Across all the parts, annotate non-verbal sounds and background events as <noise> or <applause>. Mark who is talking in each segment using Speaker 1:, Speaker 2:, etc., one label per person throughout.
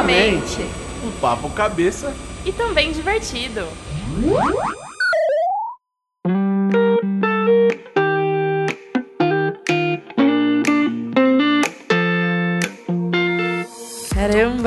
Speaker 1: Novamente.
Speaker 2: Um papo cabeça.
Speaker 1: E também divertido.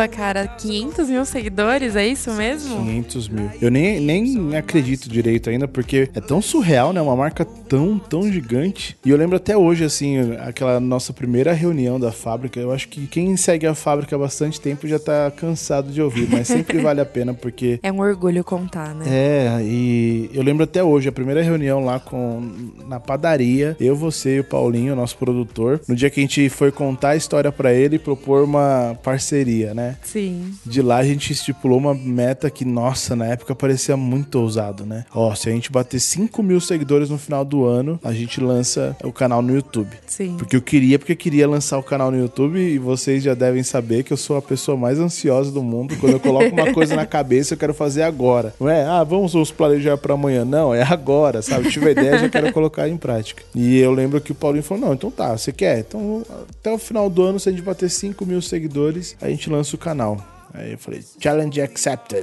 Speaker 1: Caramba, cara, 500 mil seguidores, é isso mesmo?
Speaker 2: 500 mil. Eu nem, nem acredito direito ainda, porque é tão surreal, né? Uma marca tão, tão gigante. E eu lembro até hoje, assim, aquela nossa primeira reunião da fábrica. Eu acho que quem segue a fábrica há bastante tempo já tá cansado de ouvir, mas sempre <laughs> vale a pena, porque.
Speaker 1: É um orgulho contar, né?
Speaker 2: É, e eu lembro até hoje, a primeira reunião lá com na padaria, eu, você e o Paulinho, nosso produtor, no dia que a gente foi contar a história para ele e propor uma parceria né?
Speaker 1: Sim.
Speaker 2: De lá a gente estipulou uma meta que, nossa, na época parecia muito ousado, né? Ó, se a gente bater 5 mil seguidores no final do ano, a gente lança o canal no YouTube.
Speaker 1: Sim.
Speaker 2: Porque eu queria, porque eu queria lançar o canal no YouTube e vocês já devem saber que eu sou a pessoa mais ansiosa do mundo. Quando eu coloco uma <laughs> coisa na cabeça, eu quero fazer agora. Não é, ah, vamos nos planejar para amanhã. Não, é agora, sabe? tive a ideia, já quero colocar em prática. E eu lembro que o Paulinho falou: não, então tá, você quer? Então até o final do ano, se a gente bater 5 mil seguidores, a gente lança o canal. Aí eu falei, challenge accepted.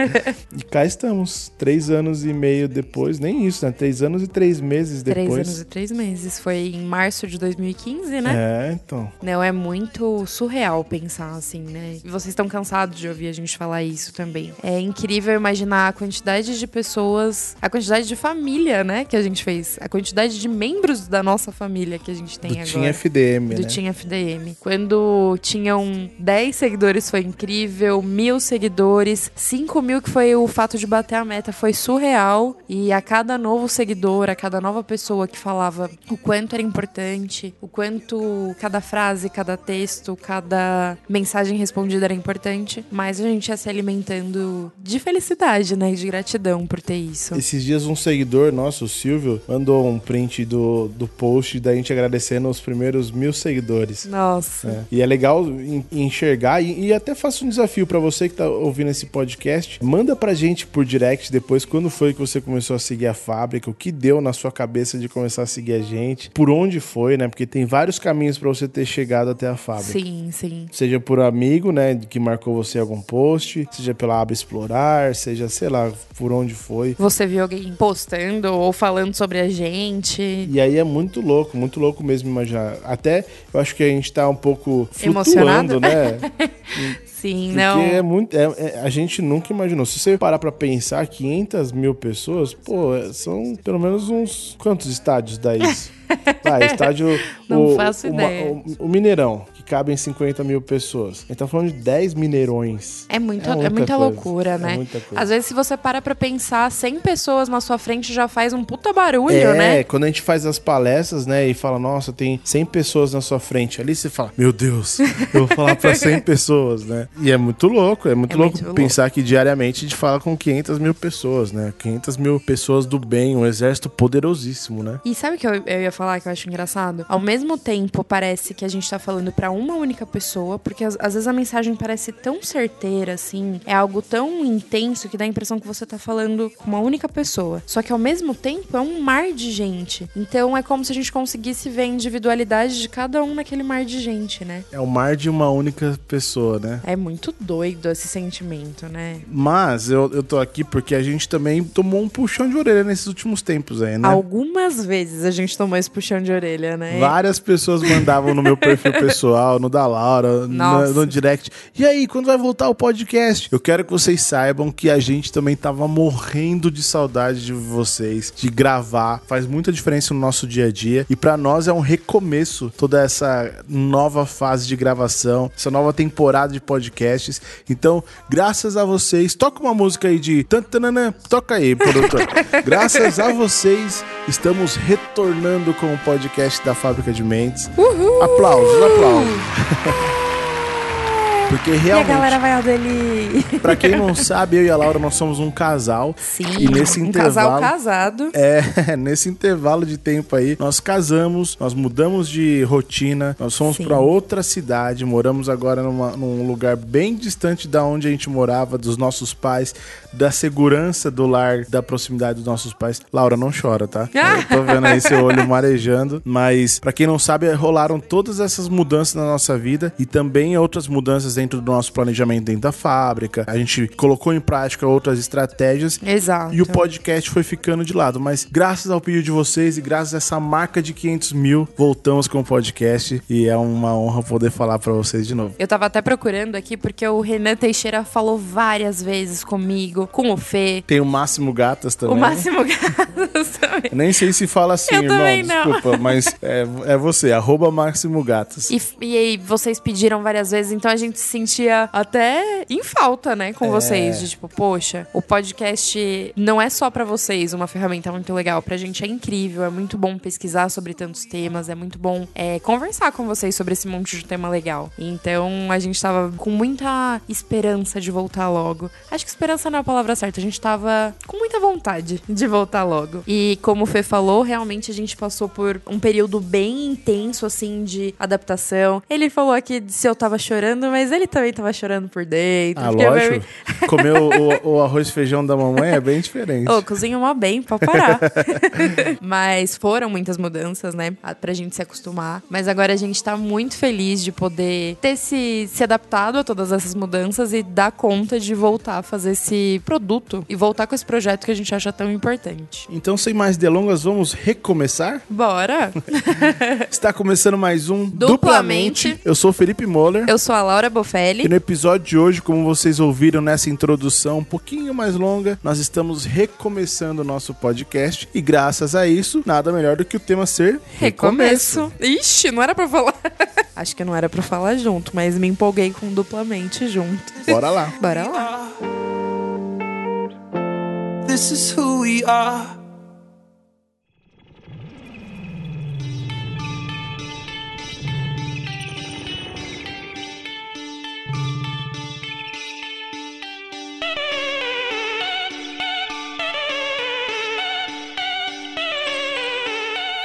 Speaker 2: <laughs> e cá estamos, três anos e meio depois, nem isso, né? Três anos e três meses depois.
Speaker 1: Três anos e três meses. Foi em março de 2015, né?
Speaker 2: É, então.
Speaker 1: Não, é muito surreal pensar assim, né? E vocês estão cansados de ouvir a gente falar isso também. É incrível imaginar a quantidade de pessoas, a quantidade de família, né, que a gente fez. A quantidade de membros da nossa família que a gente tem
Speaker 2: Do
Speaker 1: agora.
Speaker 2: Tinha FDM,
Speaker 1: Do
Speaker 2: né?
Speaker 1: Tinha FDM. Quando tinham 10 seguidores foi incrível incrível, mil seguidores, 5 mil que foi o fato de bater a meta, foi surreal. E a cada novo seguidor, a cada nova pessoa que falava o quanto era importante, o quanto cada frase, cada texto, cada mensagem respondida era importante, mais a gente ia se alimentando de felicidade, né? De gratidão por ter isso.
Speaker 2: Esses dias um seguidor nosso, o Silvio, mandou um print do, do post da gente agradecendo os primeiros mil seguidores.
Speaker 1: Nossa.
Speaker 2: É. E é legal enxergar e, e até faço um desafio para você que tá ouvindo esse podcast. Manda pra gente por direct depois quando foi que você começou a seguir a fábrica, o que deu na sua cabeça de começar a seguir a gente, por onde foi, né? Porque tem vários caminhos para você ter chegado até a fábrica.
Speaker 1: Sim, sim.
Speaker 2: Seja por amigo, né, que marcou você em algum post, seja pela aba explorar, seja, sei lá, por onde foi.
Speaker 1: Você viu alguém postando ou falando sobre a gente.
Speaker 2: E aí é muito louco, muito louco mesmo imaginar. Até eu acho que a gente tá um pouco
Speaker 1: Emocionado?
Speaker 2: flutuando, né? <laughs>
Speaker 1: Sim,
Speaker 2: Porque
Speaker 1: não.
Speaker 2: é muito. É, é- a gente nunca imaginou. Se você parar pra pensar, 500 mil pessoas, pô, são pelo menos uns. Quantos estádios isso? <laughs> Ah, estádio.
Speaker 1: Não
Speaker 2: o,
Speaker 1: faço
Speaker 2: o,
Speaker 1: ideia.
Speaker 2: o, o Mineirão, que cabem 50 mil pessoas. A gente tá falando de 10 Mineirões.
Speaker 1: É, muito,
Speaker 2: É
Speaker 1: é
Speaker 2: muita
Speaker 1: muita
Speaker 2: coisa.
Speaker 1: loucura,
Speaker 2: É
Speaker 1: né?
Speaker 2: muita coisa.
Speaker 1: Às vezes, se você para pra pensar, 100 pessoas na sua frente já faz um puta barulho,
Speaker 2: é,
Speaker 1: né?
Speaker 2: quando a gente faz as palestras, né, e fala, nossa, tem 100 pessoas na sua frente. Ali você fala, meu Deus, eu vou falar pra 100 <laughs> pessoas, né? E é muito louco, é muito
Speaker 1: É
Speaker 2: louco
Speaker 1: muito louco.
Speaker 2: pensar que diariamente a gente fala com 500 mil pessoas, né? 500 mil pessoas do bem, um exército poderosíssimo, né?
Speaker 1: E sabe o que eu, eu ia falar que eu acho engraçado? Ao mesmo tempo, parece que a gente tá falando pra uma única pessoa, porque às, às vezes a mensagem parece tão certeira, assim, é algo tão intenso que dá a impressão que você tá falando com uma única pessoa. Só que ao mesmo tempo é um mar de gente. Então é como se a gente conseguisse ver a individualidade de cada um naquele mar de gente, né?
Speaker 2: É o mar de uma única pessoa, né?
Speaker 1: É muito doido esse sentimento, né?
Speaker 2: Mas eu, eu tô aqui porque a gente também tomou um puxão de orelha nesses últimos tempos aí, né?
Speaker 1: Algumas vezes a gente tomou esse puxão de orelha, né?
Speaker 2: Várias pessoas mandavam no meu perfil pessoal, no da Laura, no, no direct. E aí, quando vai voltar o podcast? Eu quero que vocês saibam que a gente também tava morrendo de saudade de vocês, de gravar. Faz muita diferença no nosso dia a dia. E pra nós é um recomeço toda essa nova fase de gravação, essa nova temporada de podcasts. Então, graças a vocês, toca uma música aí de tantanana, toca aí, produtor. <laughs> graças a vocês, estamos retornando com o podcast da Fábrica de Mentes.
Speaker 1: Uhul!
Speaker 2: Aplausos, aplausos. ハハハハ! Porque
Speaker 1: E a
Speaker 2: realmente,
Speaker 1: galera vai aderir. <laughs>
Speaker 2: pra quem não sabe, eu e a Laura nós somos um casal.
Speaker 1: Sim,
Speaker 2: E nesse
Speaker 1: um
Speaker 2: intervalo-
Speaker 1: casal casado.
Speaker 2: É, <laughs> nesse intervalo de tempo aí, nós casamos, nós mudamos de rotina, nós fomos pra outra cidade, moramos agora numa- num lugar bem distante da onde a gente morava, dos nossos pais, da segurança do lar, da proximidade dos nossos pais. Laura, não chora, tá? Eu tô vendo aí seu olho marejando, mas pra quem não sabe, rolaram todas essas mudanças na nossa vida e também outras mudanças dentro do nosso planejamento dentro da fábrica, a gente colocou em prática outras estratégias
Speaker 1: Exato.
Speaker 2: e o podcast foi ficando de lado. Mas graças ao pedido de vocês e graças a essa marca de 500 mil, voltamos com o podcast e é uma honra poder falar para vocês de novo.
Speaker 1: Eu tava até procurando aqui porque o Renan Teixeira falou várias vezes comigo, com o Fê,
Speaker 2: Tem o Máximo Gatas também.
Speaker 1: o Máximo Gatos <laughs> também.
Speaker 2: Nem sei se fala assim,
Speaker 1: Eu
Speaker 2: irmão.
Speaker 1: também não.
Speaker 2: Desculpa, mas é, é você, arroba Máximo Gatas.
Speaker 1: E, e aí vocês pediram várias vezes, então a gente sentia até em falta, né, com vocês. De tipo, poxa, o podcast não é só pra vocês uma ferramenta muito legal. Pra gente é incrível, é muito bom pesquisar sobre tantos temas, é muito bom é, conversar com vocês sobre esse monte de tema legal. Então a gente tava com muita esperança de voltar logo. Acho que esperança não é a palavra certa, a gente tava com muita vontade de voltar logo. E como o Fê falou, realmente a gente passou por um período bem intenso, assim, de adaptação. Ele falou aqui se eu tava chorando, mas ele também tava chorando por dentro.
Speaker 2: Ah, lógico. <laughs> Comer o, o- o arroz e feijão da mamãe é bem diferente.
Speaker 1: Ô, cozinha mó bem, pode parar. <laughs> Mas foram muitas mudanças, né? Pra gente se acostumar. Mas agora a gente tá muito feliz de poder ter se, se adaptado a todas essas mudanças e dar conta de voltar a fazer esse produto e voltar com esse projeto que a gente acha tão importante.
Speaker 2: Então, sem mais delongas, vamos recomeçar?
Speaker 1: Bora! <laughs>
Speaker 2: Está começando mais um
Speaker 1: Duplamente.
Speaker 2: Eu sou o Felipe Moller.
Speaker 1: Eu sou a Laura
Speaker 2: E
Speaker 1: Bofelli.
Speaker 2: no episódio de hoje, como vocês ouviram nessa introdução um pouquinho mais longa, nós estamos recomeçando o nosso podcast. E graças a isso, nada melhor do que o tema ser
Speaker 1: Recomeço. Ixi, não era pra falar. <laughs> Acho que não era pra falar junto, mas me empolguei com duplamente junto.
Speaker 2: Bora lá.
Speaker 1: Bora lá.
Speaker 3: This is who we are.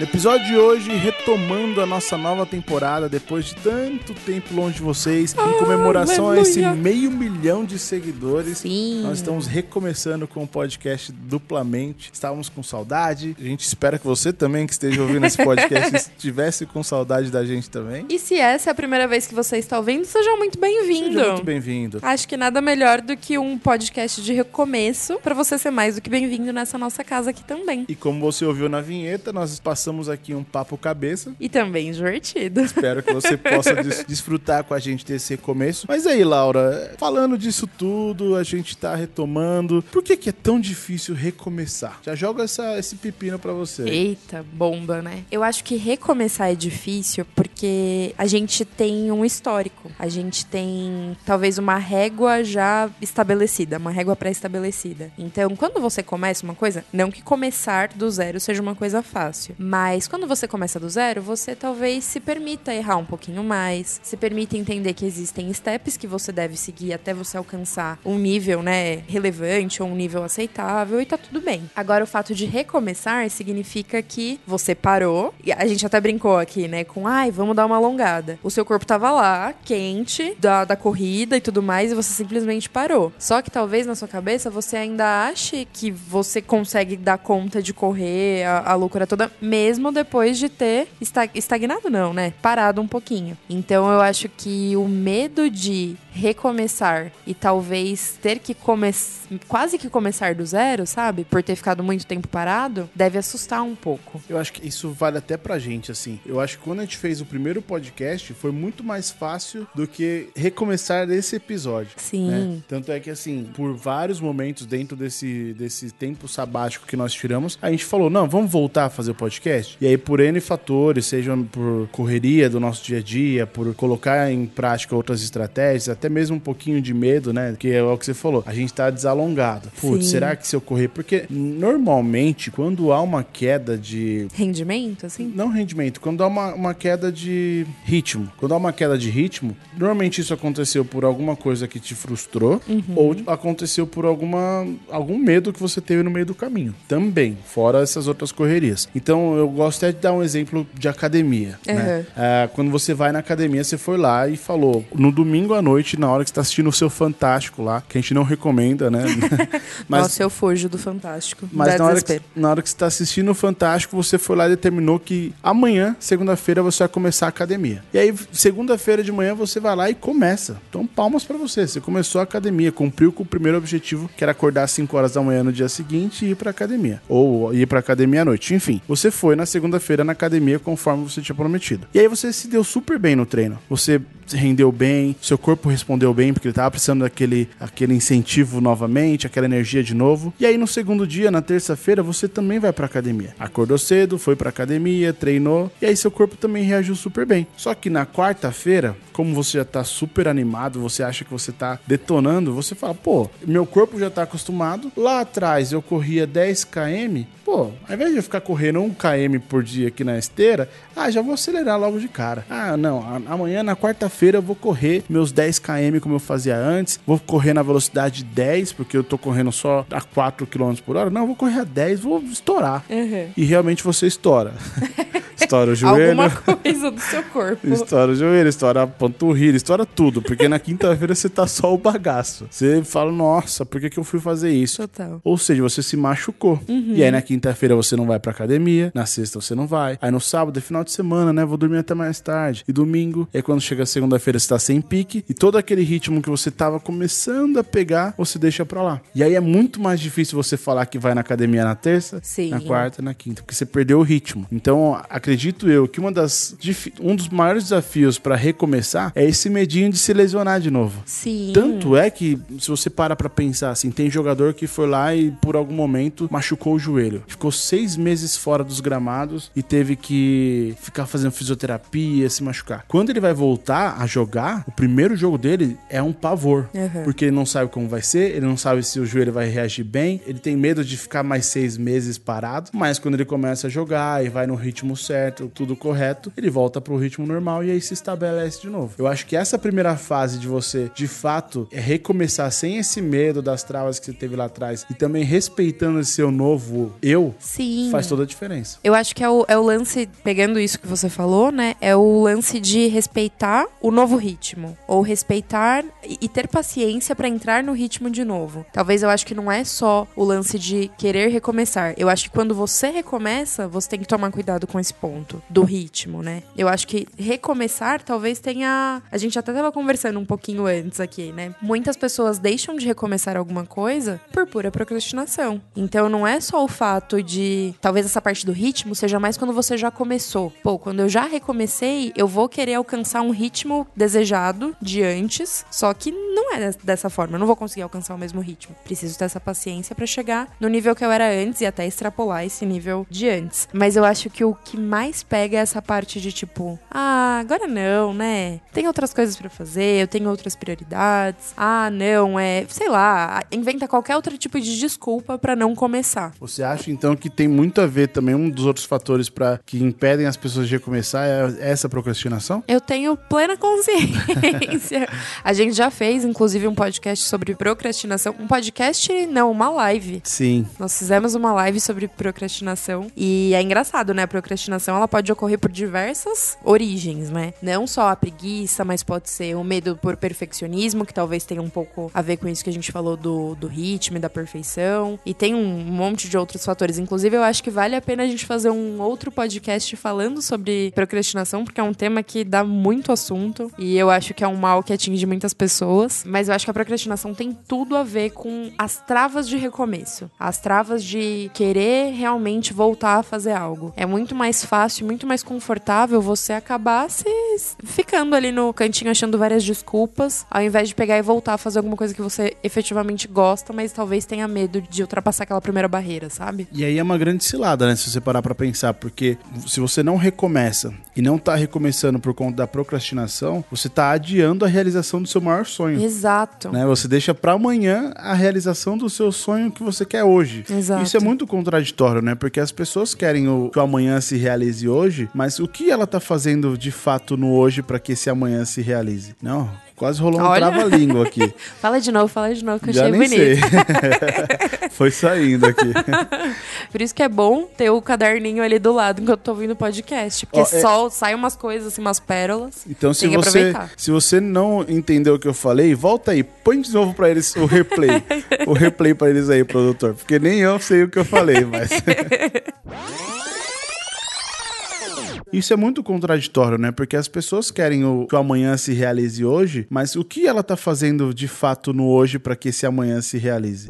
Speaker 2: Episódio de hoje, retomando a nossa nova temporada, depois de tanto tempo longe de vocês, em comemoração a esse meio milhão de seguidores,
Speaker 1: Sim.
Speaker 2: nós estamos recomeçando com o podcast duplamente. Estávamos com saudade. A gente espera que você também, que esteja ouvindo esse podcast, <laughs> estivesse com saudade da gente também.
Speaker 1: E se essa é a primeira vez que você está ouvindo, seja muito bem-vindo.
Speaker 2: Seja muito bem-vindo.
Speaker 1: Acho que nada melhor do que um podcast de recomeço pra você ser mais do que bem-vindo nessa nossa casa aqui também.
Speaker 2: E como você ouviu na vinheta, nós passamos aqui um papo cabeça.
Speaker 1: E também divertido. <laughs>
Speaker 2: Espero que você possa des- desfrutar com a gente desse recomeço. Mas aí, Laura, falando disso tudo, a gente tá retomando. Por que, que é tão difícil recomeçar? Já joga essa, esse pepino pra você.
Speaker 1: Eita, bomba, né? Eu acho que recomeçar é difícil porque a gente tem um histórico. A gente tem talvez uma régua já estabelecida, uma régua pré-estabelecida. Então, quando você começa uma coisa, não que começar do zero seja uma coisa fácil, mas quando você começa do zero, você talvez se permita errar um pouquinho mais, se permita entender que existem steps que você deve seguir até você alcançar um nível, né, relevante ou um nível aceitável e tá tudo bem. Agora, o fato de recomeçar significa que você parou, e a gente até brincou aqui, né, com ai, vamos dar uma alongada. O seu corpo tava lá, quente, da, da corrida e tudo mais, e você simplesmente parou. Só que talvez na sua cabeça você ainda ache que você consegue dar conta de correr a, a loucura toda, mesmo depois de ter esta- estagnado, não, né? Parado um pouquinho. Então eu acho que o medo de recomeçar e talvez ter que começar, quase que começar do zero, sabe? Por ter ficado muito tempo parado, deve assustar um pouco.
Speaker 2: Eu acho que isso vale até pra gente, assim. Eu acho que quando a gente fez o primeiro podcast, foi muito mais fácil do que recomeçar esse episódio.
Speaker 1: Sim.
Speaker 2: né? Tanto é que, assim, por vários momentos dentro desse, desse tempo sabático que nós tiramos, a gente falou: não, vamos voltar a fazer o podcast. E aí, por N fatores, sejam por correria do nosso dia a dia, por colocar em prática outras estratégias, até mesmo um pouquinho de medo, né? Que é o que você falou. A gente tá desalongado. Putz, será que se eu correr? Porque normalmente, quando há uma queda de
Speaker 1: Rendimento, assim?
Speaker 2: não rendimento, quando há uma, uma queda de ritmo. Quando há uma queda de ritmo, normalmente isso aconteceu por alguma coisa que te frustrou ou aconteceu por alguma, algum medo que você teve no meio do caminho. Também, fora essas outras correrias. Então eu gosto até de dar um exemplo de academia. Né?
Speaker 1: Uhum.
Speaker 2: Ah, quando você vai na academia, você foi lá e falou: no domingo à noite principalmente na hora que você tá assistindo o seu Fantástico lá, que a gente não recomenda, né? <laughs>
Speaker 1: Mas... Nossa, eu fujo do Fantástico.
Speaker 2: Mas na hora, que, na hora que você tá assistindo o Fantástico, você foi lá e determinou que amanhã, segunda-feira, você vai começar a academia. E aí, segunda-feira de manhã, você vai lá e começa. Então, palmas para você. Você começou a academia, cumpriu com o primeiro objetivo, que era acordar às 5 horas da manhã no dia seguinte e ir pra academia. Ou ir pra academia à noite. Enfim, você foi na segunda-feira na academia conforme você tinha prometido. E aí você se deu super bem no treino. Você rendeu bem, seu corpo respondeu bem, porque ele tava precisando daquele aquele incentivo novamente, aquela energia de novo. E aí no segundo dia, na terça-feira, você também vai pra academia. Acordou cedo, foi pra academia, treinou, e aí seu corpo também reagiu super bem. Só que na quarta-feira, como você já tá super animado, você acha que você tá detonando, você fala, pô, meu corpo já tá acostumado. Lá atrás eu corria 10 km, pô, ao invés de eu ficar correndo 1 km por dia aqui na esteira, ah, já vou acelerar logo de cara. Ah, não, amanhã na quarta-feira eu vou correr meus 10 km como eu fazia antes, vou correr na velocidade 10, porque eu tô correndo só a 4 km por hora. Não, eu vou correr a 10, vou estourar. Uhum. E realmente você estoura. <laughs> Estoura o joelho.
Speaker 1: Alguma coisa do seu corpo.
Speaker 2: Estoura o joelho, estoura a panturrilha, estoura tudo. Porque na quinta-feira você tá só o bagaço. Você fala, nossa, por que, que eu fui fazer isso?
Speaker 1: Total.
Speaker 2: Ou seja, você se machucou. Uhum. E aí na quinta-feira você não vai pra academia, na sexta você não vai. Aí no sábado é final de semana, né? Vou dormir até mais tarde. E domingo, é quando chega segunda-feira você tá sem pique. E todo aquele ritmo que você tava começando a pegar, você deixa pra lá. E aí é muito mais difícil você falar que vai na academia na terça, Sim. na quarta, na quinta. Porque você perdeu o ritmo. Então, acredito eu que uma das, um dos maiores desafios para recomeçar é esse medinho de se lesionar de novo.
Speaker 1: Sim.
Speaker 2: Tanto é que, se você para pra pensar assim, tem jogador que foi lá e por algum momento machucou o joelho. Ficou seis meses fora dos gramados e teve que ficar fazendo fisioterapia, se machucar. Quando ele vai voltar a jogar, o primeiro jogo dele é um pavor. Uhum. Porque ele não sabe como vai ser, ele não sabe se o joelho vai reagir bem, ele tem medo de ficar mais seis meses parado. Mas quando ele começa a jogar e vai no ritmo certo, tudo correto, ele volta pro ritmo normal e aí se estabelece de novo. Eu acho que essa primeira fase de você, de fato, é recomeçar sem esse medo das travas que você teve lá atrás e também respeitando esse seu novo eu,
Speaker 1: Sim.
Speaker 2: faz toda a diferença.
Speaker 1: Eu acho que é o, é o lance, pegando isso que você falou, né? É o lance de respeitar o novo ritmo. Ou respeitar e, e ter paciência para entrar no ritmo de novo. Talvez eu acho que não é só o lance de querer recomeçar. Eu acho que quando você recomeça, você tem que tomar cuidado com esse ponto do ritmo, né? Eu acho que recomeçar talvez tenha. A gente até tava conversando um pouquinho antes aqui, né? Muitas pessoas deixam de recomeçar alguma coisa por pura procrastinação. Então não é só o fato de. Talvez essa parte do ritmo seja mais quando você já começou. Pô, quando eu já recomecei, eu vou querer alcançar um ritmo desejado de antes, só que não é dessa forma. Eu não vou conseguir alcançar o mesmo ritmo. Preciso ter essa paciência para chegar no nível que eu era antes e até extrapolar esse nível de antes. Mas eu acho que o que mais pega pega essa parte de tipo, ah, agora não, né? Tem outras coisas para fazer, eu tenho outras prioridades. Ah, não, é, sei lá, inventa qualquer outro tipo de desculpa para não começar.
Speaker 2: Você acha então que tem muito a ver também um dos outros fatores para que impedem as pessoas de recomeçar é essa procrastinação?
Speaker 1: Eu tenho plena consciência. a gente já fez inclusive um podcast sobre procrastinação, um podcast não, uma live.
Speaker 2: Sim.
Speaker 1: Nós fizemos uma live sobre procrastinação e é engraçado, né? A procrastinação ela pode ocorrer por diversas origens, né? Não só a preguiça, mas pode ser o medo por perfeccionismo, que talvez tenha um pouco a ver com isso que a gente falou do, do ritmo da perfeição. E tem um monte de outros fatores. Inclusive, eu acho que vale a pena a gente fazer um outro podcast falando sobre procrastinação, porque é um tema que dá muito assunto. E eu acho que é um mal que atinge muitas pessoas. Mas eu acho que a procrastinação tem tudo a ver com as travas de recomeço. As travas de querer realmente voltar a fazer algo. É muito mais fácil, muito muito mais confortável você acabar se ficando ali no cantinho achando várias desculpas, ao invés de pegar e voltar a fazer alguma coisa que você efetivamente gosta, mas talvez tenha medo de ultrapassar aquela primeira barreira, sabe?
Speaker 2: E aí é uma grande cilada, né? Se você parar pra pensar, porque se você não recomeça e não tá recomeçando por conta da procrastinação, você tá adiando a realização do seu maior sonho.
Speaker 1: Exato.
Speaker 2: Né? Você deixa para amanhã a realização do seu sonho que você quer hoje.
Speaker 1: Exato.
Speaker 2: Isso é muito contraditório, né? Porque as pessoas querem o, que o amanhã se realize hoje hoje, mas o que ela tá fazendo de fato no no hoje para que esse amanhã se realize? Não, quase rolou um trava-língua aqui. <laughs>
Speaker 1: Fala de novo, fala de novo, que eu
Speaker 2: Já
Speaker 1: achei
Speaker 2: nem
Speaker 1: bonito.
Speaker 2: sei. <laughs> Foi saindo aqui. <laughs>
Speaker 1: Por isso que é bom ter o caderninho ali do lado enquanto eu tô ouvindo o podcast. Porque
Speaker 2: Ó, é-
Speaker 1: só sai umas coisas, assim, umas pérolas.
Speaker 2: Então, se você,
Speaker 1: aproveitar.
Speaker 2: se você não entendeu o que eu falei, volta aí, põe de novo pra eles o replay. o replay pra eles aí, produtor. Porque nem eu sei o que eu falei, mas. Isso é muito contraditório, né? Porque as pessoas querem o, que o amanhã se realize hoje, mas o que ela tá fazendo de fato no hoje para que esse amanhã se realize?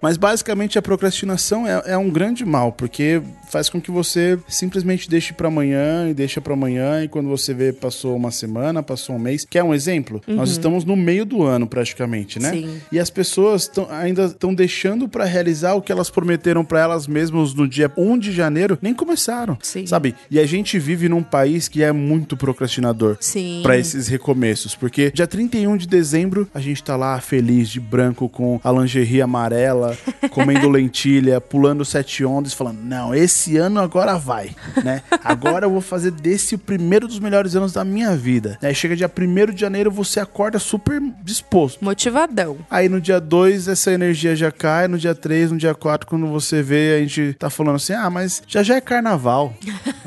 Speaker 2: Mas basicamente a procrastinação é, é um grande mal, porque faz com que você simplesmente deixe pra amanhã e deixa pra amanhã, e quando você vê, passou uma semana, passou um mês. Quer um exemplo? Nós estamos no meio do ano praticamente, né?
Speaker 1: Sim.
Speaker 2: E as pessoas tão- ainda estão deixando pra realizar o que elas prometeram pra elas mesmas no dia 1 de janeiro, nem começaram.
Speaker 1: Sim.
Speaker 2: Sabe? E a gente vive num país que é muito procrastinador para esses recomeços, porque dia 31 de dezembro a gente tá lá feliz de branco com a lingerie amarela, comendo <laughs> lentilha, pulando sete ondas, falando: "Não, esse ano agora vai", né? Agora eu vou fazer desse o primeiro dos melhores anos da minha vida. Aí chega dia 1 de janeiro, você acorda super disposto.
Speaker 1: Motivadão.
Speaker 2: Aí no dia 2 essa energia já cai, no dia 3, no dia 4, quando você vê, a gente tá falando assim: "Ah, mas já já é carnaval",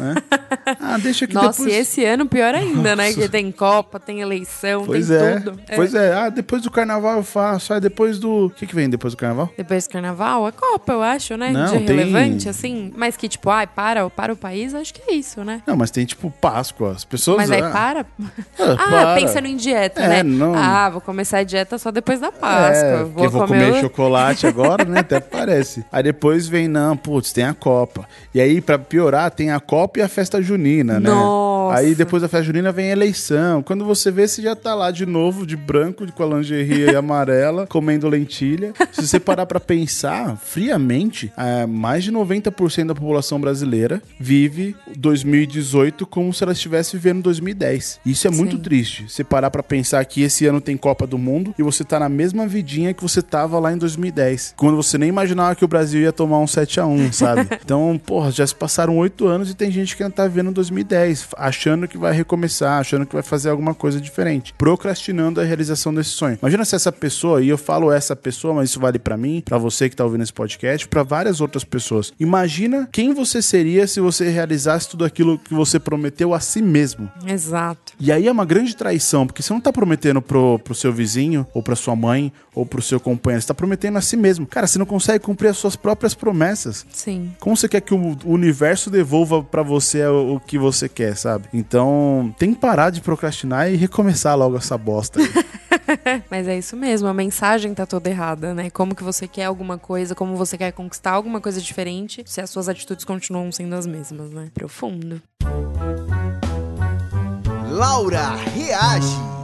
Speaker 2: né? <laughs> Ah, deixa que
Speaker 1: Nossa,
Speaker 2: depois
Speaker 1: e esse ano pior ainda, né?
Speaker 2: Nossa.
Speaker 1: Que tem Copa, tem eleição,
Speaker 2: Pois
Speaker 1: tem
Speaker 2: é.
Speaker 1: tudo.
Speaker 2: Pois é. Ah, depois do carnaval eu faço. Ah, depois do. O que, que vem depois do carnaval?
Speaker 1: Depois do carnaval, a Copa, eu acho, né?
Speaker 2: Não,
Speaker 1: de
Speaker 2: tem-
Speaker 1: relevante, assim. Mas que, tipo, ai, para, para o país, acho que é isso, né?
Speaker 2: Não, mas tem tipo Páscoa. As pessoas.
Speaker 1: Mas aí
Speaker 2: ah,
Speaker 1: para.
Speaker 2: ah, <laughs>
Speaker 1: Ah,
Speaker 2: para.
Speaker 1: pensando em dieta,
Speaker 2: É,
Speaker 1: né?
Speaker 2: não-
Speaker 1: Ah, vou começar a dieta só depois da Páscoa.
Speaker 2: É, porque vou comer
Speaker 1: o-
Speaker 2: chocolate agora, né? <laughs> Até parece. Aí depois vem, não, putz, tem a Copa. E aí, pra piorar, tem a Copa e a festa junina, né?
Speaker 1: Nossa.
Speaker 2: Aí depois da festa junina vem a eleição. Quando você vê, você já tá lá de novo, de branco, com a lingerie <laughs> amarela, comendo lentilha. Se você parar pra pensar friamente, é, mais de 90% da população brasileira vive 2018 como se ela estivesse vivendo 2010. Isso é muito
Speaker 1: Sim.
Speaker 2: triste. Você parar pra pensar que esse ano tem Copa do Mundo e você tá na mesma vidinha que você tava lá em 2010. Quando você nem imaginava que o Brasil ia tomar um 7x1, sabe? <laughs> então, porra, já se passaram oito anos e tem gente que ainda tá vivendo 2010, achando que vai recomeçar, achando que vai fazer alguma coisa diferente, procrastinando a realização desse sonho. Imagina se essa pessoa, e eu falo essa pessoa, mas isso vale pra mim, pra você que tá ouvindo esse podcast, pra várias outras pessoas. Imagina quem você seria se você realizasse tudo aquilo que você prometeu a si mesmo.
Speaker 1: Exato.
Speaker 2: E aí é uma grande traição, porque você não tá prometendo pro, pro seu vizinho, ou pra sua mãe, ou pro seu companheiro, você tá prometendo a si mesmo. Cara, você não consegue cumprir as suas próprias promessas.
Speaker 1: Sim.
Speaker 2: Como você quer que o universo devolva pra você o, o que você quer, sabe? Então, tem que parar de procrastinar e recomeçar logo essa bosta aí. <laughs>
Speaker 1: Mas é isso mesmo, a mensagem tá toda errada, né? Como que você quer alguma coisa, como você quer conquistar alguma coisa diferente, se as suas atitudes continuam sendo as mesmas, né? Profundo.
Speaker 4: Laura reage.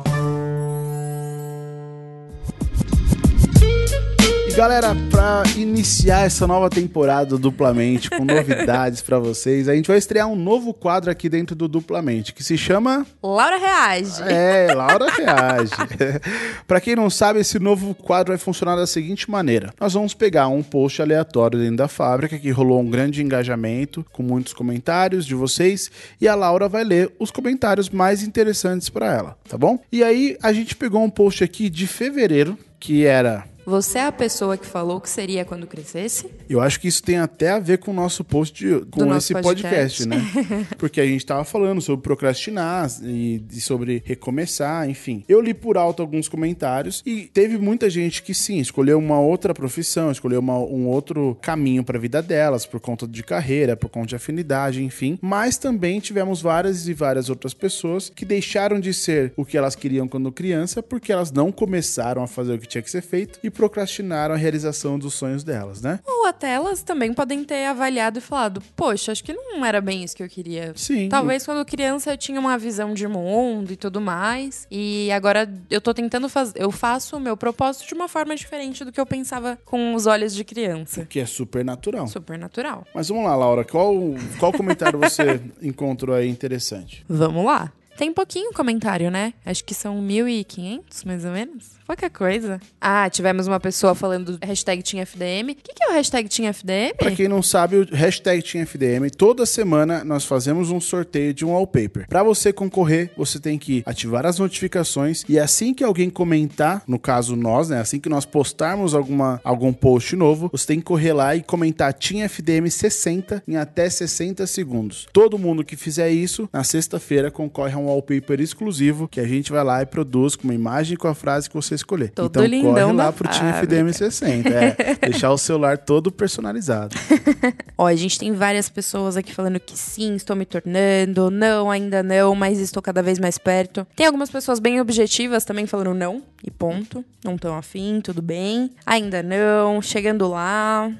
Speaker 2: Galera, pra iniciar essa nova temporada do Duplamente, com novidades pra vocês, a gente vai estrear um novo quadro aqui dentro do Duplamente, que se chama
Speaker 1: Laura reage.
Speaker 2: É, Laura reage. <laughs> Pra quem não sabe, esse novo quadro vai funcionar da seguinte maneira: nós vamos pegar um post aleatório dentro da fábrica que rolou um grande engajamento com muitos comentários de vocês e a Laura vai ler os comentários mais interessantes pra ela, tá bom? E aí a gente pegou um post aqui de fevereiro que era
Speaker 1: Você é a pessoa que falou que seria quando crescesse?
Speaker 2: Eu acho que isso tem até a ver com o nosso post, de- com esse podcast,
Speaker 1: podcast.
Speaker 2: né? <laughs> Porque a gente tava falando sobre procrastinar e, e sobre recomeçar, enfim. Eu li por alto alguns comentários e teve muita gente que sim, escolheu uma outra profissão, escolheu uma- um outro caminho pra vida delas, por conta de carreira, por conta de afinidade, enfim. Mas também tivemos várias e várias outras pessoas que deixaram de ser o que elas queriam quando criança, porque elas não começaram a fazer o que tinha que ser feito e procrastinaram a realização dos sonhos delas, né?
Speaker 1: Ou até elas também podem ter avaliado e falado, poxa, acho que não era bem isso que eu queria.
Speaker 2: Sim.
Speaker 1: Talvez quando criança eu tinha uma visão de mundo e tudo mais. E agora eu tô tentando fazer. Eu faço o meu propósito de uma forma diferente do que eu pensava com os olhos de criança.
Speaker 2: Que é super natural.
Speaker 1: Super natural.
Speaker 2: Mas vamos lá, Laura, qual, qual comentário você <laughs> encontrou aí interessante?
Speaker 1: Vamos lá. Tem pouquinho comentário, né? Acho que são 1.500, mais ou menos. Pouca coisa. Ah, tivemos uma pessoa falando do hashtag TeamFDM. O que, que é o hashtag TeamFDM?
Speaker 2: Pra quem não sabe, o hashtag TeamFDM, toda semana nós fazemos um sorteio de um wallpaper. Pra você concorrer, você tem que ativar as notificações e assim que alguém comentar, no caso nós, né, assim que nós postarmos alguma, algum post novo, você tem que correr lá e comentar TeamFDM 60 em até 60 segundos. Todo mundo que fizer isso, na sexta-feira concorre a um wallpaper exclusivo que a gente vai lá e produz com uma imagem e com a frase que você escolher.
Speaker 1: Todo
Speaker 2: então corre lá pro Team
Speaker 1: fábrica.
Speaker 2: FDM 60, é, <laughs> deixar o celular todo personalizado. <laughs>
Speaker 1: Ó, a gente tem várias pessoas aqui falando que sim, estou me tornando, não, ainda não, mas estou cada vez mais perto. Tem algumas pessoas bem objetivas também falando não, e ponto. Não estão afim, tudo bem. Ainda não, chegando lá.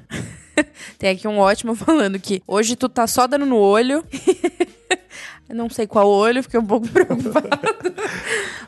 Speaker 1: <laughs> tem aqui um ótimo falando que hoje tu tá só dando no olho. Eu não sei qual olho, fiquei um pouco <laughs> preocupado.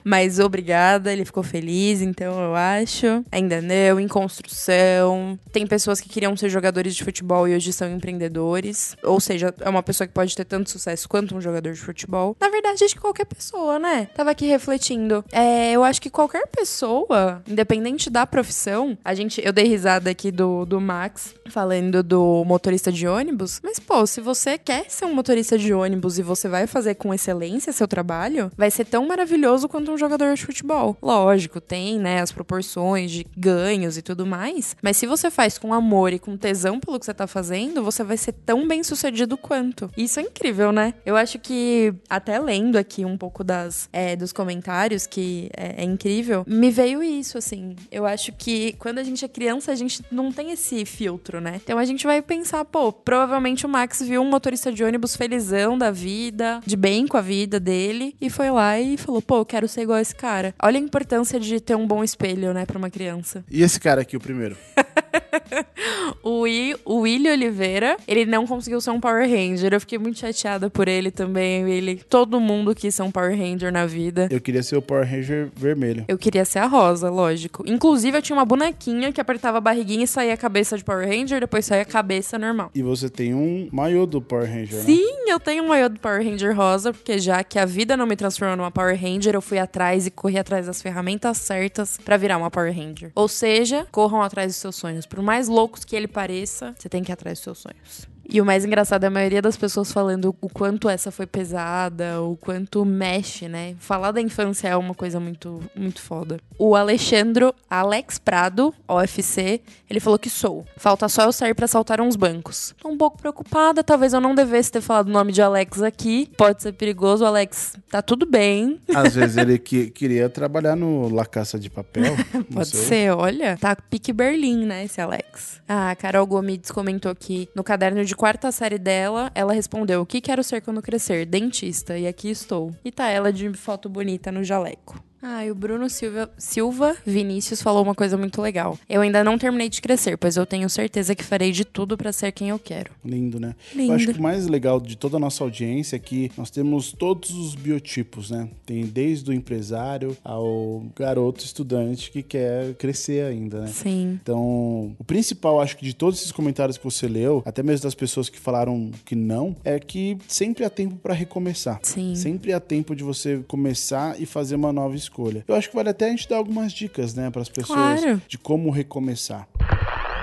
Speaker 1: Mas obrigada, ele ficou feliz, então eu acho. Ainda não, em construção. Tem pessoas que queriam ser jogadores de futebol e hoje são empreendedores. Ou seja, é uma pessoa que pode ter tanto sucesso quanto um jogador de futebol. Na verdade, acho que qualquer pessoa, né? Tava aqui refletindo. É, eu acho que qualquer pessoa, independente da profissão, a gente. Eu dei risada aqui do, do Max falando do motorista de ônibus. Mas, pô, se você quer ser um motorista de ônibus e você vai fazer com excelência seu trabalho, vai ser tão maravilhoso quanto um jogador de futebol. Lógico, tem, né, as proporções de ganhos e tudo mais. Mas se você faz com amor e com tesão pelo que você tá fazendo, você vai ser tão bem sucedido quanto. Isso é incrível, né? Eu acho que, até lendo aqui um pouco das, é, dos comentários, que é, é incrível, me veio isso, assim. Eu acho que quando a gente é criança, a gente não tem esse filtro, né? Então a gente vai pensar, pô, provavelmente o Max viu um motorista de ônibus felizão da vida, de bem com a vida dele, e foi lá e falou, pô, eu quero ser igual a esse cara. Olha a importância de ter um bom espelho, né, pra uma criança.
Speaker 2: E esse cara aqui, o primeiro? <laughs> <laughs>
Speaker 1: O, I, o Willy Oliveira, ele não conseguiu ser um Power Ranger. Eu fiquei muito chateada por ele também, Willy. Todo mundo quis ser um Power Ranger na vida.
Speaker 2: Eu queria ser o Power Ranger vermelho.
Speaker 1: Eu queria ser a Rosa, lógico. Inclusive, eu tinha uma bonequinha que apertava a barriguinha e saía a cabeça de Power Ranger, depois saía a cabeça normal.
Speaker 2: E você tem um maiô do Power Ranger, né?
Speaker 1: Sim, eu tenho um maiô do Power Ranger rosa, porque já que a vida não me transformou numa Power Ranger, eu fui atrás e corri atrás das ferramentas certas pra virar uma Power Ranger. Ou seja, corram atrás dos seus sonhos. Por mais loucos que ele pareça, você tem que ir atrás dos seus sonhos. E o mais engraçado é a maioria das pessoas falando o quanto essa foi pesada, o quanto mexe, né? Falar da infância é uma coisa muito, muito foda. O Alexandro Alex Prado, OFC, ele falou que sou. Falta só eu sair pra saltar uns bancos. Tô um pouco preocupada, talvez eu não devesse ter falado o nome de Alex aqui. Pode ser perigoso, Alex. Tá tudo bem.
Speaker 2: Às vezes ele que- queria trabalhar no La Caça de Papel. <laughs>
Speaker 1: Pode
Speaker 2: sei.
Speaker 1: ser, olha. Tá pique Berlim, né, esse Alex. Ah, a Carol Gomides comentou que no caderno de quarta série dela, ela respondeu: O que quero ser quando crescer? Dentista. E aqui estou. E tá ela de foto bonita no jaleco. Ah, e o Bruno Silva, Silva Vinícius falou uma coisa muito legal. Eu ainda não terminei de crescer, pois eu tenho certeza que farei de tudo pra ser quem eu quero.
Speaker 2: Lindo, né?
Speaker 1: Lindo.
Speaker 2: Eu acho que o mais legal de toda a nossa audiência é que nós temos todos os biotipos, né? Tem desde o empresário ao garoto estudante que quer crescer ainda, né?
Speaker 1: Sim.
Speaker 2: Então, o principal, acho que de todos esses comentários que você leu, até mesmo das pessoas que falaram que não, é que sempre há tempo pra recomeçar.
Speaker 1: Sim.
Speaker 2: Sempre há tempo de você começar e fazer uma nova escolha. Eu acho que vale até a gente dar algumas dicas, né, para as pessoas
Speaker 1: Claro.
Speaker 2: de como recomeçar.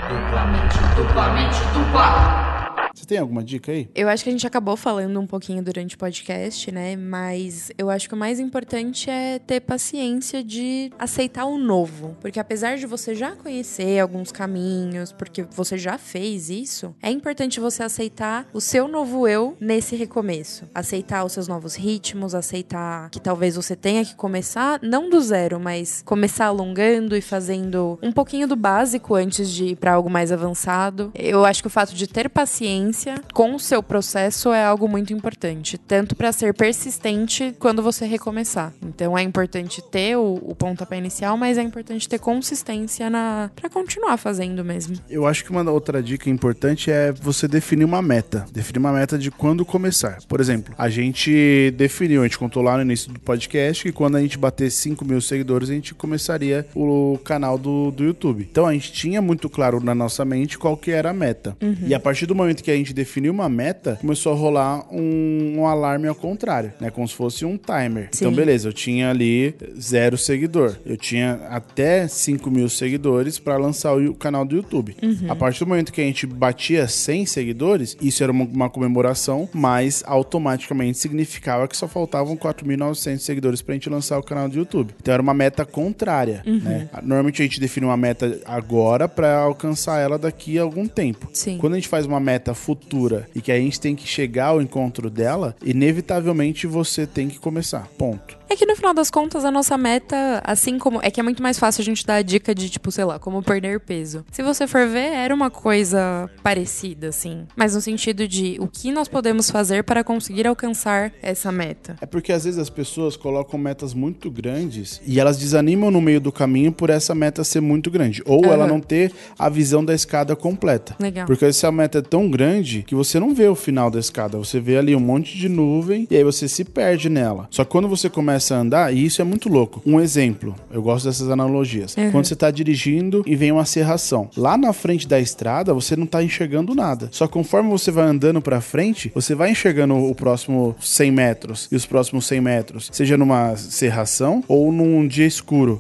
Speaker 3: Duplamente, duplamente, dupla.
Speaker 2: Você tem alguma dica aí?
Speaker 1: Eu acho que a gente acabou falando um pouquinho durante o podcast, né? Mas eu acho que o mais importante é ter paciência de aceitar o novo. Porque apesar de você já conhecer alguns caminhos, porque você já fez isso, é importante você aceitar o seu novo eu nesse recomeço. Aceitar os seus novos ritmos, aceitar que talvez você tenha que começar, não do zero, mas começar alongando e fazendo um pouquinho do básico antes de ir para algo mais avançado. Eu acho que o fato de ter paciência com o seu processo é algo muito importante, tanto para ser persistente quando você recomeçar. Então é importante ter o, o pontapé inicial, mas é importante ter consistência na para continuar fazendo mesmo.
Speaker 2: Eu acho que uma outra dica importante é você definir uma meta. Definir uma meta de quando começar. Por exemplo, a gente definiu, a gente contou lá no início do podcast que quando a gente bater 5 mil seguidores, a gente começaria o canal do, do YouTube. Então a gente tinha muito claro na nossa mente qual que era a meta. E a partir do momento que a gente definiu uma meta, começou a rolar um, um alarme ao contrário, né? Como se fosse um timer.
Speaker 1: Sim.
Speaker 2: Então, beleza, eu tinha ali zero seguidor. Eu tinha até 5 mil seguidores para lançar o canal do YouTube. A partir do momento que a gente batia 100 seguidores, isso era uma, uma comemoração, mas automaticamente significava que só faltavam 4.900 seguidores pra gente lançar o canal do YouTube. Então era uma meta contrária, né? Normalmente a gente define uma meta agora para alcançar ela daqui a algum tempo.
Speaker 1: Sim.
Speaker 2: Quando a gente faz uma meta futura e que a gente tem que chegar ao encontro dela, inevitavelmente você tem que começar. Ponto.
Speaker 1: É que no final das contas, a nossa meta, assim como. É que é muito mais fácil a gente dar a dica de, tipo, sei lá, como perder peso. Se você for ver, era uma coisa parecida, assim. Mas no sentido de o que nós podemos fazer para conseguir alcançar essa meta.
Speaker 2: É porque às vezes as pessoas colocam metas muito grandes e elas desanimam no meio do caminho por essa meta ser muito grande. Ou
Speaker 1: Aham.
Speaker 2: ela não ter a visão da escada completa.
Speaker 1: Legal.
Speaker 2: Porque essa meta é tão grande que você não vê o final da escada. Você vê ali um monte de nuvem e aí você se perde nela. Só que quando você começa a andar, e isso é muito louco. Um exemplo, eu gosto dessas analogias.
Speaker 1: Uhum.
Speaker 2: Quando você tá dirigindo e vem uma serração. Lá na frente da estrada, você não tá enxergando nada. Só conforme você vai andando pra frente, você vai enxergando o próximo 100 metros e os próximos 100 metros. Seja numa serração ou num dia escuro.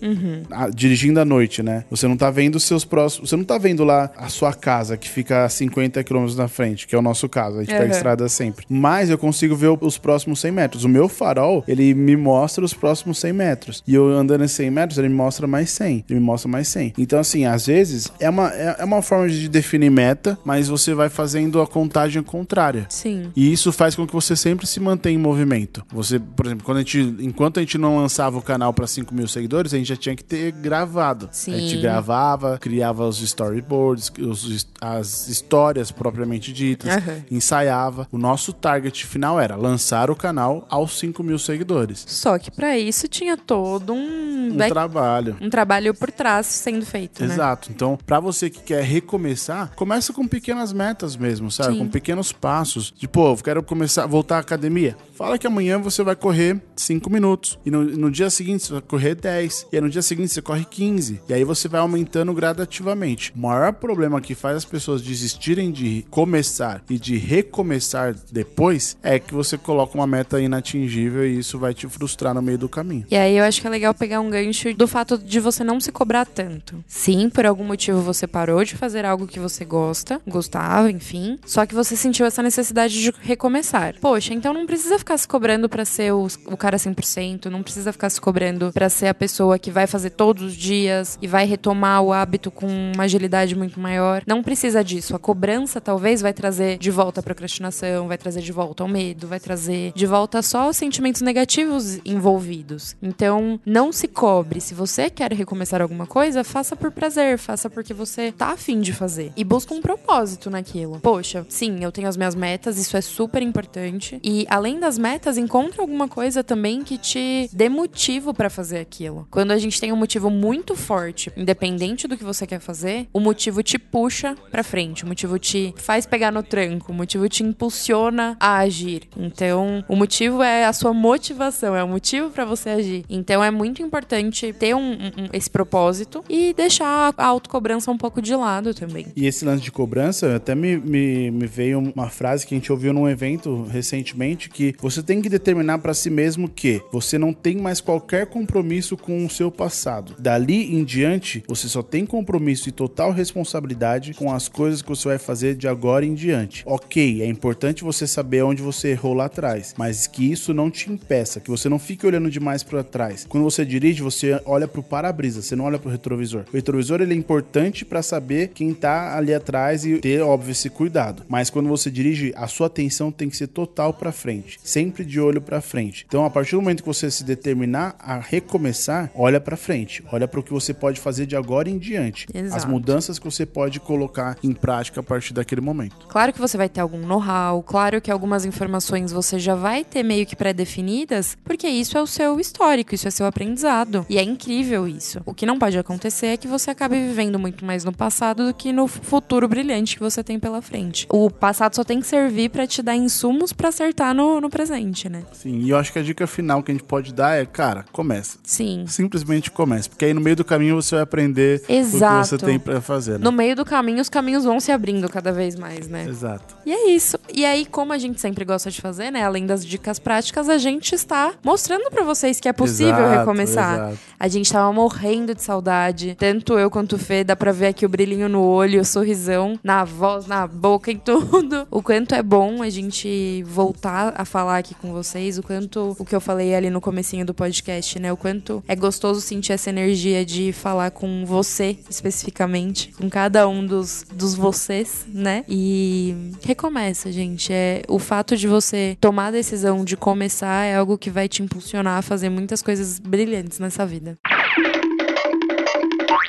Speaker 2: Ah, dirigindo à noite, né? Você não tá vendo os seus próximos. Você não tá vendo lá a sua casa que fica a 50 km na frente, que é o nosso caso. A gente pega
Speaker 1: Uhum.
Speaker 2: a estrada sempre. Mas eu consigo ver os próximos 100 metros. O meu farol, ele me mostra os próximos 100 metros. E eu andando em 100 metros, ele me mostra mais 100. Ele me mostra mais 100. Então, assim, às vezes, é uma, é, é uma forma de definir meta, mas você vai fazendo a contagem contrária.
Speaker 1: Sim.
Speaker 2: E isso faz com que você sempre se mantenha em movimento. Você, por exemplo, quando a gente, enquanto a gente não lançava o canal para 5 mil seguidores, a gente já tinha que ter gravado.
Speaker 1: Sim.
Speaker 2: A gente gravava, criava os storyboards, os- as histórias propriamente ditas,
Speaker 1: Aham.
Speaker 2: ensaiava. O nosso target final era lançar o canal aos 5 mil seguidores.
Speaker 1: Só que pra isso tinha todo um,
Speaker 2: Um
Speaker 1: back-
Speaker 2: trabalho.
Speaker 1: um trabalho por trás sendo feito, né?
Speaker 2: Exato. Então, pra você que quer recomeçar, começa com pequenas metas mesmo, sabe?
Speaker 1: Sim.
Speaker 2: Com pequenos passos. De, pô, eu quero começar, voltar à academia. Fala que amanhã você vai correr 5 minutos. E no, no dia seguinte você vai correr 10. E aí no dia seguinte você corre 15. E aí você vai aumentando gradativamente. O maior problema que faz as pessoas desistirem de começar e de recomeçar depois é que você coloca uma meta inatingível e isso vai te frustrar no meio do caminho.
Speaker 1: E aí eu acho que é legal pegar um gancho do fato de você não se cobrar tanto. Sim, por algum motivo você parou de fazer algo que você gosta, gostava, enfim. Só que você sentiu essa necessidade de recomeçar. Poxa, então não precisa ficar se cobrando pra ser o, o cara 100%, não precisa ficar se cobrando pra ser a pessoa que vai fazer todos os dias e vai retomar o hábito com uma agilidade muito maior. Não precisa disso. A cobrança talvez vai trazer de volta a procrastinação, vai trazer de volta o medo, vai trazer de volta só os sentimentos negativos envolvidos. Então, não se cobre. Se você quer recomeçar alguma coisa, faça por prazer, faça porque você tá afim de fazer. E busca um propósito naquilo. Poxa, sim, eu tenho as minhas metas, isso é super importante. E além das metas, encontre alguma coisa também que te dê motivo pra fazer aquilo. Quando a gente tem um motivo muito forte, independente do que você quer fazer, o motivo te puxa pra frente, o motivo te faz pegar no tranco, o motivo te impulsiona a agir. Então, o motivo é a sua motivação, é o motivo pra você agir. Então, é muito importante ter um, um- esse propósito e deixar a autocobrança um pouco de lado também.
Speaker 2: E esse lance de cobrança, até me, me, me veio uma frase que a gente ouviu num evento recentemente, que você tem que determinar pra si mesmo que você não tem mais qualquer compromisso com o seu passado. Dali em diante, você só tem compromisso e total responsabilidade com as coisas que você vai fazer de agora em diante. Ok, é importante você saber onde você errou lá atrás, mas que isso não te impeça, que você não fique olhando demais pra trás. Quando você dirige, você olha pro para-brisa, você não olha pro retrovisor. O retrovisor ele é importante pra saber quem tá ali atrás e ter, óbvio, esse cuidado. Mas quando você dirige, a sua atenção tem que ser total pra frente, sempre de olho pra frente. Então, a partir do momento que você se determinar a recomeçar, olha pra frente, olha para o que você pode fazer de agora em diante, as
Speaker 1: Exato.
Speaker 2: mudanças que você pode colocar em prática a partir daquele momento.
Speaker 1: Claro que você vai ter algum know-how, claro que algumas informações você já vai ter meio que pré-definidas, porque isso é o seu histórico, isso é seu aprendizado. E é incrível isso. O que não pode acontecer é que você acabe vivendo muito mais no passado do que no futuro brilhante que você tem pela frente. O passado só tem que servir pra te dar insumos pra acertar no, no presente, né?
Speaker 2: Sim, e eu acho que a dica final que a gente pode dar é, cara, começa.
Speaker 1: Sim.
Speaker 2: Simplesmente comece, porque aí no meio do caminho você vai aprender o que
Speaker 1: Exato.
Speaker 2: você tem pra fazer. Né?
Speaker 1: No meio do caminho, os caminhos vão se abrindo cada vez mais, né?
Speaker 2: Exato.
Speaker 1: E é isso. E aí, como a gente sempre gosta de fazer, né? Além das dicas práticas, a gente está mostrando pra vocês que é possível
Speaker 2: Exato,
Speaker 1: recomeçar.
Speaker 2: exato.
Speaker 1: A gente tava morrendo de saudade. Tanto eu quanto o Fê, dá pra ver aqui o brilhinho no olho, o sorrisão, na voz, na boca, em tudo. O quanto é bom a gente voltar a falar aqui com vocês, o quanto o que eu falei ali no comecinho do podcast, né? O quanto é gostoso sentir essa energia de falar com você especificamente, com cada um dos, dos vocês, né? E recomeça, gente. É o fato de você tomar a decisão de começar é algo que vai te impulsionar a fazer muitas coisas brilhantes nessa vida.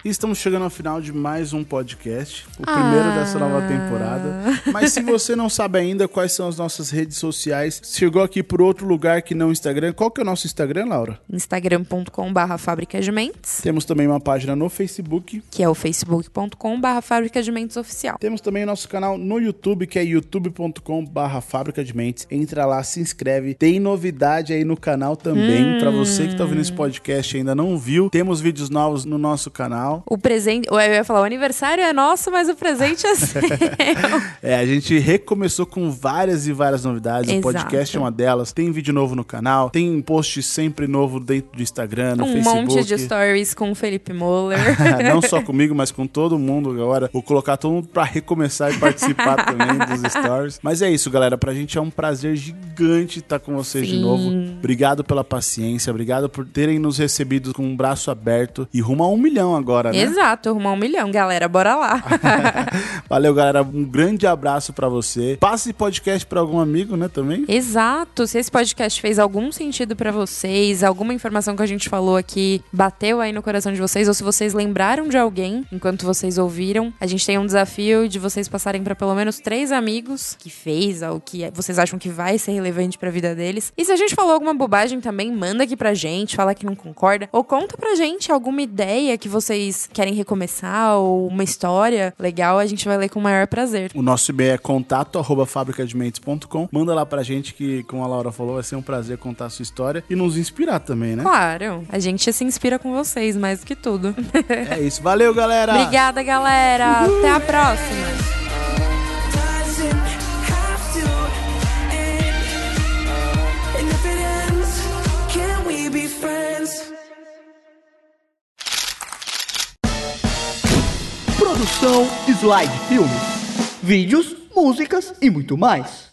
Speaker 2: E estamos chegando ao final de mais um podcast, o primeiro dessa nova temporada. Mas se você não sabe ainda quais são as nossas redes sociais, chegou aqui por outro lugar que não o Instagram, qual que é o nosso Instagram, Laura?
Speaker 1: instagram.com.br fábrica de mentes,
Speaker 2: Temos também uma página no Facebook.
Speaker 1: que é o facebook.com.br fábrica de mentes oficial.
Speaker 2: Temos também o nosso canal no YouTube, que é youtube.com/barra Fábrica de Mentes. Entra lá, se inscreve. Tem novidade aí no canal também. Pra você que tá ouvindo esse podcast e ainda não viu, temos vídeos novos no nosso canal.
Speaker 1: O presente, eu ia falar, o aniversário é nosso, mas o presente é <laughs> seu.
Speaker 2: É, a gente recomeçou com várias e várias novidades. O
Speaker 1: Exato.
Speaker 2: podcast é uma delas. Tem vídeo novo no canal, tem post sempre novo dentro do Instagram, no
Speaker 1: um
Speaker 2: Facebook.
Speaker 1: monte de stories com o Felipe Moller. <laughs>
Speaker 2: Não só comigo, mas com todo mundo agora. Vou colocar todo mundo pra recomeçar e participar <laughs> também dos stories. Mas é isso, galera. Pra gente é um prazer gigante estar com vocês de
Speaker 1: Sim.
Speaker 2: novo. Obrigado pela paciência, obrigado por terem nos recebido com um braço aberto. E rumo a um milhão agora, né?
Speaker 1: Exato, arrumar um milhão, galera, bora lá. <laughs>
Speaker 2: Valeu, galera. Um grande abraço pra você. Passe podcast pra algum amigo, né, também.
Speaker 1: Exato. Se esse podcast fez algum sentido pra vocês, alguma informação que a gente falou aqui bateu aí no coração de vocês, ou se vocês lembraram de alguém enquanto vocês ouviram, a gente tem um desafio de vocês passarem pra pelo menos três amigos que fez ou que vocês acham que vai ser relevante pra vida deles. E se a gente falou alguma bobagem também, manda aqui pra gente, fala que não concorda, ou conta pra gente alguma ideia que vocês querem recomeçar ou uma história legal, a gente vai ler com o maior prazer.
Speaker 2: O nosso e-mail é contato arroba fabricadementes.com. Manda lá pra gente que, como a Laura falou, vai ser um prazer contar a sua história e nos inspirar também, né?
Speaker 1: Claro, a gente se inspira com vocês mais do que tudo.
Speaker 2: É isso. Valeu, galera! <laughs>
Speaker 1: Obrigada, galera. Até a próxima.
Speaker 4: Produção Slide Filmes. Vídeos, músicas e muito mais.